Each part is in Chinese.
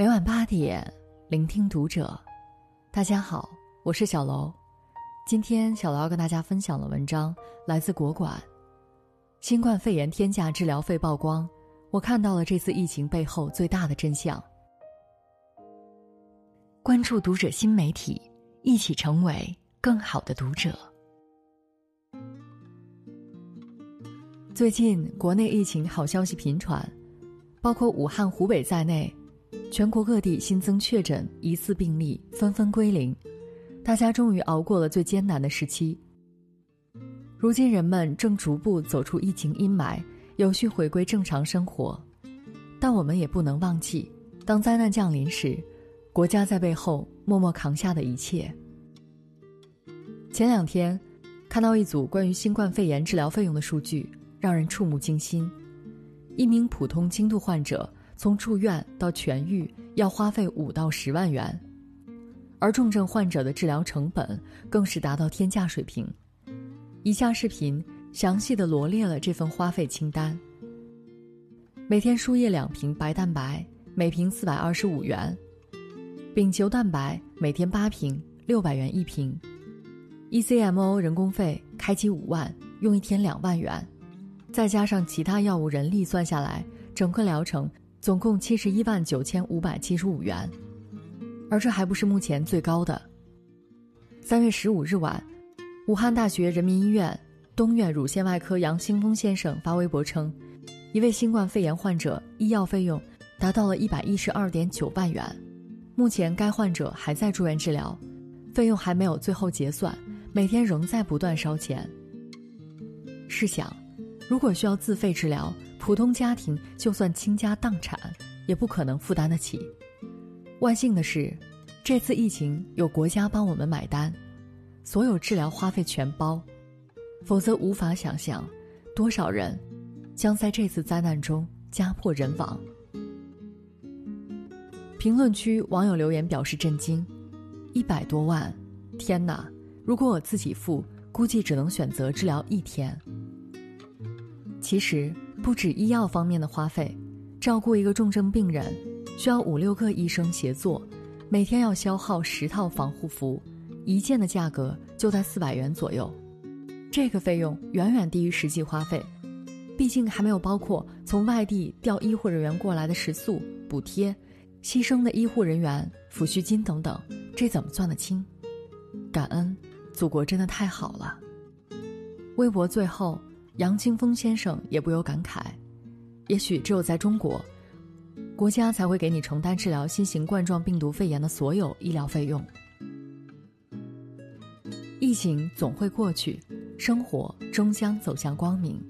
每晚八点，聆听读者。大家好，我是小楼。今天小楼要跟大家分享的文章来自国馆。新冠肺炎天价治疗费曝光，我看到了这次疫情背后最大的真相。关注读者新媒体，一起成为更好的读者。最近国内疫情好消息频传，包括武汉、湖北在内，全国各地新增确诊疑似病例纷纷归零。大家终于熬过了最艰难的时期。如今，人们正逐步走出疫情阴霾，有序回归正常生活。但我们也不能忘记，当灾难降临时，国家在背后默默扛下的一切。前两天，看到一组关于新冠肺炎治疗费用的数据，让人触目惊心。一名普通轻度患者从住院到痊愈，要花费五到十万元。而重症患者的治疗成本更是达到天价水平。以下视频详细的罗列了这份花费清单：每天输液两瓶白蛋白，每瓶四百二十五元；丙球蛋白每天八瓶，六百元一瓶；ECMO 人工费开机五万，用一天两万元，再加上其他药物人力算下来，整个疗程总共七十一万九千五百七十五元。而这还不是目前最高的。三月十五日晚，武汉大学人民医院东院乳腺外科杨兴峰先生发微博称，一位新冠肺炎患者医药费用达到了一百一十二点九万元。目前该患者还在住院治疗，费用还没有最后结算，每天仍在不断烧钱。试想，如果需要自费治疗，普通家庭就算倾家荡产，也不可能负担得起。万幸的是，这次疫情有国家帮我们买单，所有治疗花费全包，否则无法想象多少人将在这次灾难中家破人亡。评论区网友留言表示震惊：一百多万，天哪！如果我自己付，估计只能选择治疗一天。其实不止医药方面的花费，照顾一个重症病人。需要五六个医生协作，每天要消耗十套防护服，一件的价格就在四百元左右。这个费用远远低于实际花费，毕竟还没有包括从外地调医护人员过来的食宿补贴、牺牲的医护人员抚恤金等等，这怎么算得清？感恩，祖国真的太好了。微博最后，杨清峰先生也不由感慨：也许只有在中国。国家才会给你承担治疗新型冠状病毒肺炎的所有医疗费用。疫情总会过去，生活终将走向光明，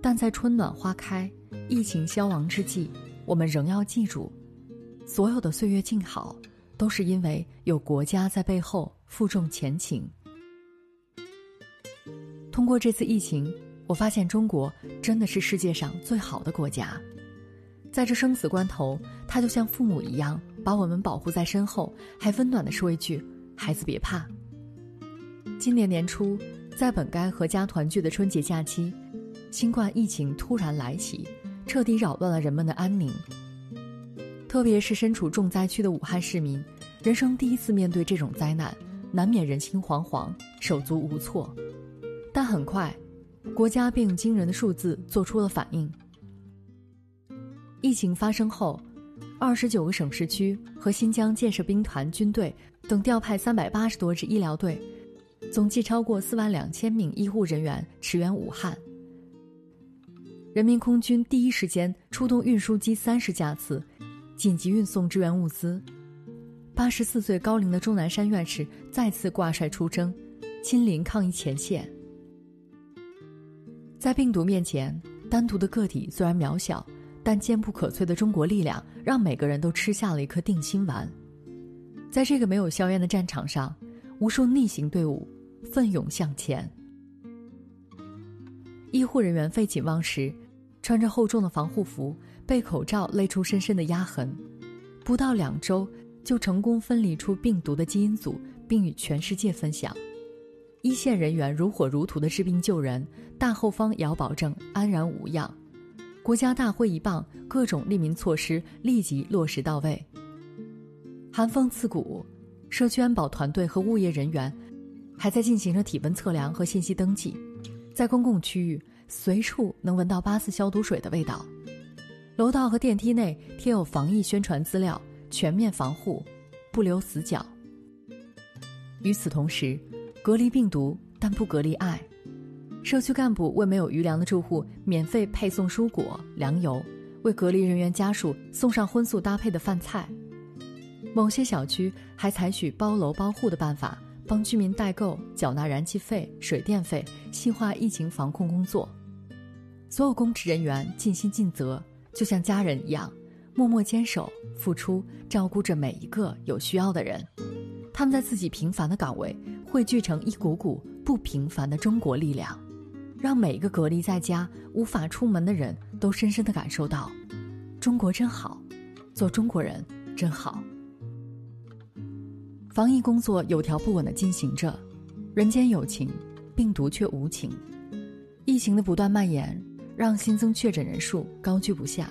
但在春暖花开、疫情消亡之际，我们仍要记住，所有的岁月静好，都是因为有国家在背后负重前行。通过这次疫情，我发现中国真的是世界上最好的国家。在这生死关头，他就像父母一样，把我们保护在身后，还温暖的说一句：“孩子别怕。”今年年初，在本该阖家团聚的春节假期，新冠疫情突然来袭，彻底扰乱了人们的安宁。特别是身处重灾区的武汉市民，人生第一次面对这种灾难，难免人心惶惶、手足无措。但很快，国家便用惊人的数字做出了反应。疫情发生后，二十九个省市区和新疆建设兵团军队等调派三百八十多支医疗队，总计超过四万两千名医护人员驰援武汉。人民空军第一时间出动运输机三十架次，紧急运送支援物资。八十四岁高龄的钟南山院士再次挂帅出征，亲临抗疫前线。在病毒面前，单独的个体虽然渺小。但坚不可摧的中国力量，让每个人都吃下了一颗定心丸。在这个没有硝烟的战场上，无数逆行队伍奋勇向前。医护人员废寝忘食，穿着厚重的防护服，被口罩勒出深深的压痕。不到两周，就成功分离出病毒的基因组，并与全世界分享。一线人员如火如荼的治病救人，大后方也要保证安然无恙。国家大会一棒，各种利民措施立即落实到位，寒风刺骨，社区安保团队和物业人员还在进行着体温测量和信息登记，在公共区域随处能闻到八四消毒水的味道，楼道和电梯内贴有防疫宣传资料，全面防护，不留死角。与此同时，隔离病毒，但不隔离爱。社区干部为没有余粮的住户免费配送蔬果、粮油，为隔离人员家属送上荤素搭配的饭菜。某些小区还采取包楼包户的办法，帮居民代购、缴纳燃气费、水电费，细化疫情防控工作。所有公职人员尽心尽责，就像家人一样，默默坚守、付出，照顾着每一个有需要的人。他们在自己平凡的岗位汇聚成一股股不平凡的中国力量，让每一个隔离在家无法出门的人都深深的感受到：中国真好，做中国人真好。防疫工作有条不紊的进行着，人间有情，病毒却无情。疫情的不断蔓延，让新增确诊人数高居不下，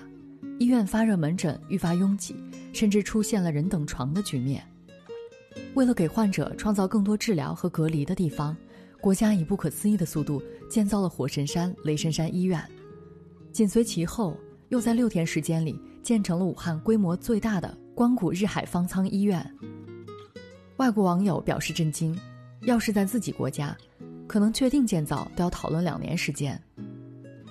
医院发热门诊愈发拥挤，甚至出现了人等床的局面。为了给患者创造更多治疗和隔离的地方，国家以不可思议的速度建造了火神山雷神山医院，紧随其后，又在六天时间里建成了武汉规模最大的光谷日海方舱医院。外国网友表示震惊，要是在自己国家，可能确定建造都要讨论两年时间，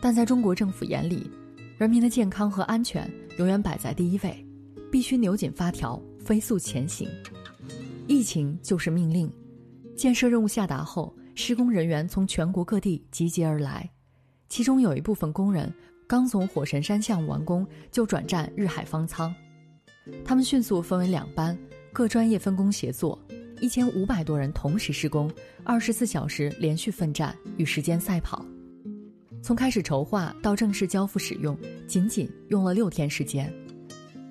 但在中国政府眼里，人民的健康和安全永远摆在第一位，必须扭紧发条，飞速前行。疫情就是命令，建设任务下达后，施工人员从全国各地集结而来，其中有一部分工人刚从火神山项目完工就转战日海方舱，他们迅速分为两班，各专业分工协作，一千五百多人同时施工，二十四小时连续奋战，与时间赛跑，从开始筹划到正式交付使用，仅仅用了六天时间，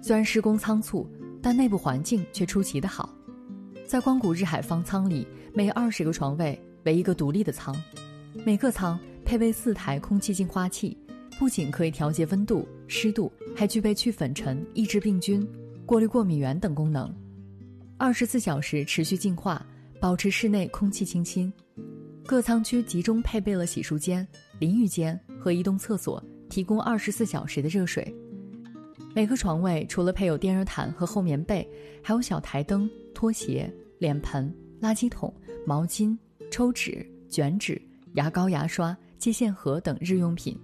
虽然施工仓促，但内部环境却出奇的好。在光谷日海方舱里，每二十个床位为一个独立的舱，每个舱配备四台空气净化器，不仅可以调节温度、湿度，还具备去粉尘、抑制病菌、过滤过敏源等功能。二十四小时持续净化，保持室内空气清新。各舱区集中配备了洗漱间、淋浴间和移动厕所，提供二十四小时的热水。每个床位除了配有电热毯和厚棉被，还有小台灯。拖鞋、脸盆、垃圾桶、毛巾、抽纸、卷纸、牙膏、牙刷、接线盒等日用品，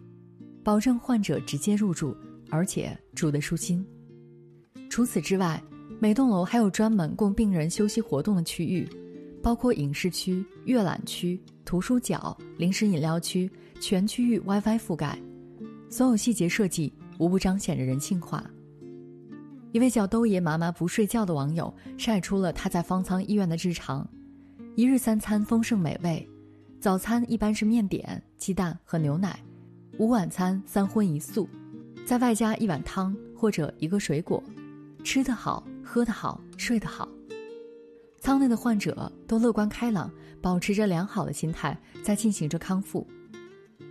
保证患者直接入住，而且住得舒心。除此之外，每栋楼还有专门供病人休息活动的区域，包括影视区、阅览区、图书角、零食饮料区，全区域 WiFi 覆盖，所有细节设计无不彰显着人性化。一位叫兜爷妈妈不睡觉的网友晒出了他在方舱医院的日常：一日三餐丰盛美味，早餐一般是面点、鸡蛋和牛奶，午晚餐三荤一素，再外加一碗汤或者一个水果，吃得好，喝得好，睡得好。舱内的患者都乐观开朗，保持着良好的心态，在进行着康复。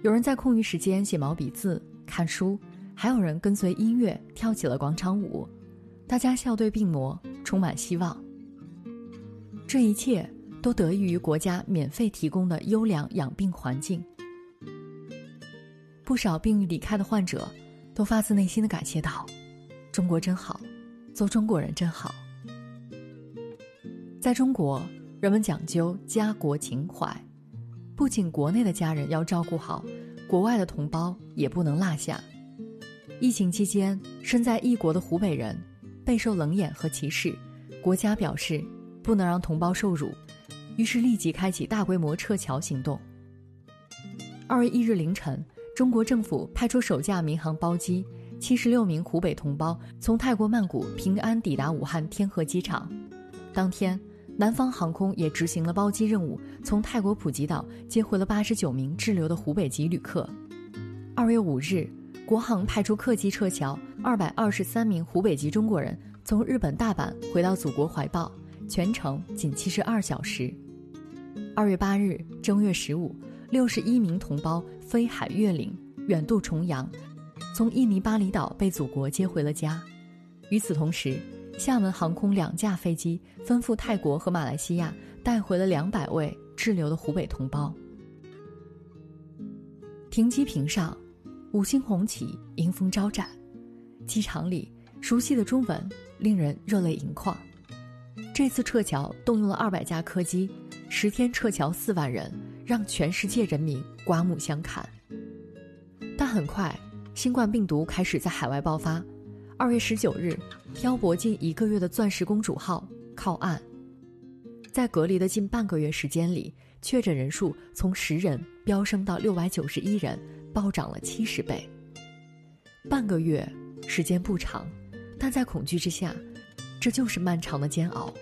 有人在空余时间写毛笔字、看书，还有人跟随音乐跳起了广场舞。大家笑对病魔，充满希望。这一切都得益于国家免费提供的优良养病环境。不少病愈离开的患者，都发自内心的感谢道：“中国真好，做中国人真好。”在中国，人们讲究家国情怀，不仅国内的家人要照顾好，国外的同胞也不能落下。疫情期间，身在异国的湖北人。备受冷眼和歧视，国家表示不能让同胞受辱，于是立即开启大规模撤侨行动。二月一日凌晨，中国政府派出首架民航包机，七十六名湖北同胞从泰国曼谷平安抵达武汉天河机场。当天，南方航空也执行了包机任务，从泰国普吉岛接回了八十九名滞留的湖北籍旅客。二月五日。国航派出客机撤侨，二百二十三名湖北籍中国人从日本大阪回到祖国怀抱，全程仅七十二小时。二月八日正月十五，六十一名同胞飞海越岭，远渡重洋，从印尼巴厘岛被祖国接回了家。与此同时，厦门航空两架飞机奔赴泰国和马来西亚，带回了两百位滞留的湖北同胞。停机坪上，五星红旗迎风招展；机场里，熟悉的中文令人热泪盈眶。这次撤侨动用了二百架客机，十天撤侨四万人，让全世界人民刮目相看。但很快，新冠病毒开始在海外爆发。二月十九日，漂泊近一个月的“钻石公主号”靠岸。在隔离的近半个月时间里，确诊人数从十人飙升到六百九十一人，暴涨了七十倍。半个月时间不长，但在恐惧之下，这就是漫长的煎熬。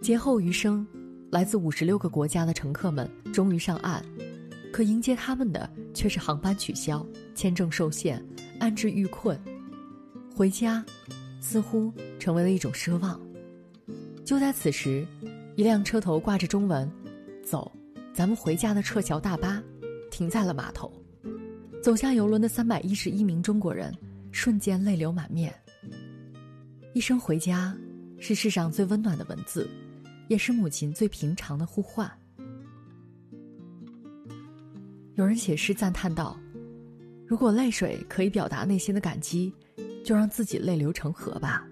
劫后余生，来自五十六个国家的乘客们终于上岸，可迎接他们的却是航班取消、签证受限。安置遇困，回家，似乎成为了一种奢望。就在此时，一辆车头挂着中文“走，咱们回家”的撤侨大巴，停在了码头。走下游轮的三百一十一名中国人，瞬间泪流满面。一声回家，是世上最温暖的文字，也是母亲最平常的呼唤。有人写诗赞叹道。如果泪水可以表达内心的感激，就让自己泪流成河吧。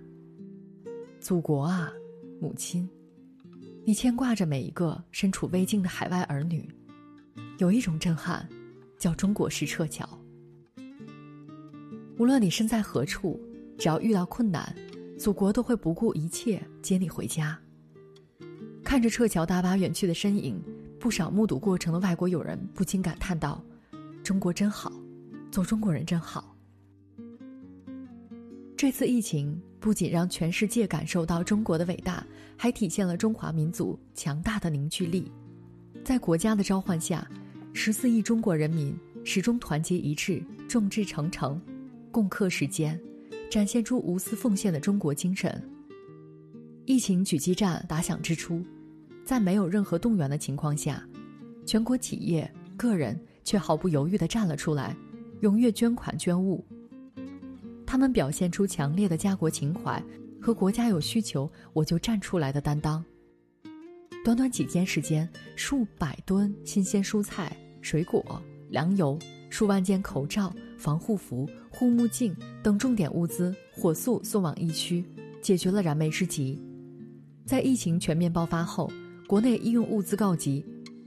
祖国啊，母亲，你牵挂着每一个身处危境的海外儿女。有一种震撼，叫中国式撤侨。无论你身在何处，只要遇到困难，祖国都会不顾一切接你回家。看着撤侨大巴远去的身影，不少目睹过程的外国友人不禁感叹道：“中国真好。”做中国人真好。这次疫情不仅让全世界感受到中国的伟大，还体现了中华民族强大的凝聚力。在国家的召唤下，十四亿中国人民始终团结一致、众志成城，共克时艰，展现出无私奉献的中国精神。疫情狙击战打响之初，在没有任何动员的情况下，全国企业、个人却毫不犹豫地站了出来。踊跃捐款捐物，他们表现出强烈的家国情怀和国家有需求我就站出来的担当。短短几天时间，数百吨新鲜蔬菜、水果、粮油，数万件口罩、防护服、护目镜等重点物资火速送往疫区，解决了燃眉之急。在疫情全面爆发后，国内医用物资告急。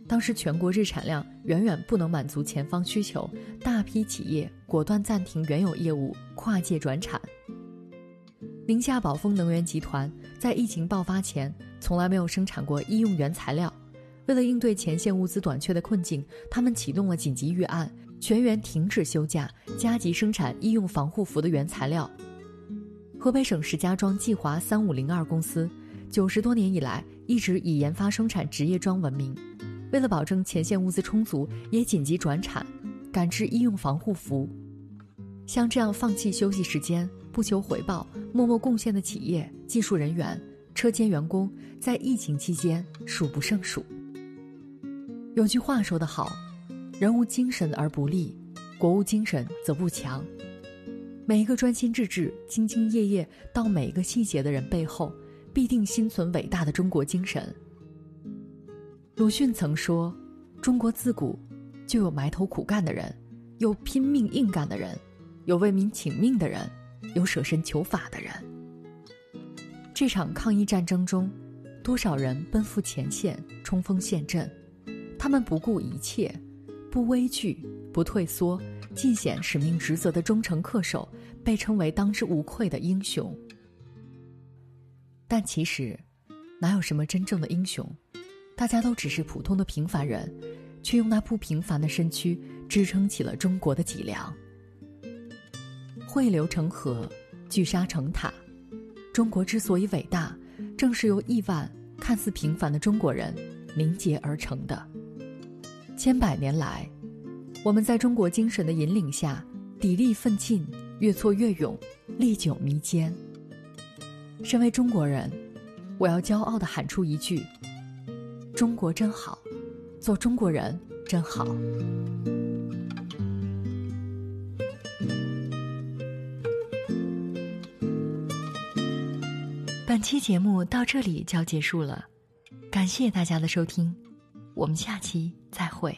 当时全国日产量远远不能满足前方需求，大批企业果断暂停原有业务，跨界转产。宁夏宝丰能源集团在疫情爆发前从来没有生产过医用原材料，为了应对前线物资短缺的困境，他们启动了紧急预案，全员停止休假，加急生产医用防护服的原材料。河北省石家庄济华三五零二公司，九十多年以来一直以研发生产职业装闻名。为了保证前线物资充足，也紧急转产，赶制医用防护服。像这样放弃休息时间、不求回报、默默贡献的企业、技术人员、车间员工，在疫情期间数不胜数。有句话说得好：“人无精神而不立，国无精神则不强。”每一个专心致志、兢兢业业到每一个细节的人背后，必定心存伟大的中国精神。鲁迅曾说：“中国自古就有埋头苦干的人，有拼命硬干的人，有为民请命的人，有舍身求法的人。”这场抗疫战争中，多少人奔赴前线冲锋陷阵，他们不顾一切，不畏惧，不退缩，尽显使命职责的忠诚恪守，被称为当之无愧的英雄。但其实，哪有什么真正的英雄？大家都只是普通的平凡人，却用那不平凡的身躯支撑起了中国的脊梁。汇流成河，聚沙成塔。中国之所以伟大，正是由亿万看似平凡的中国人凝结而成的。千百年来，我们在中国精神的引领下，砥砺奋进，越挫越勇，历久弥坚。身为中国人，我要骄傲地喊出一句。中国真好，做中国人真好。本期节目到这里就要结束了，感谢大家的收听，我们下期再会。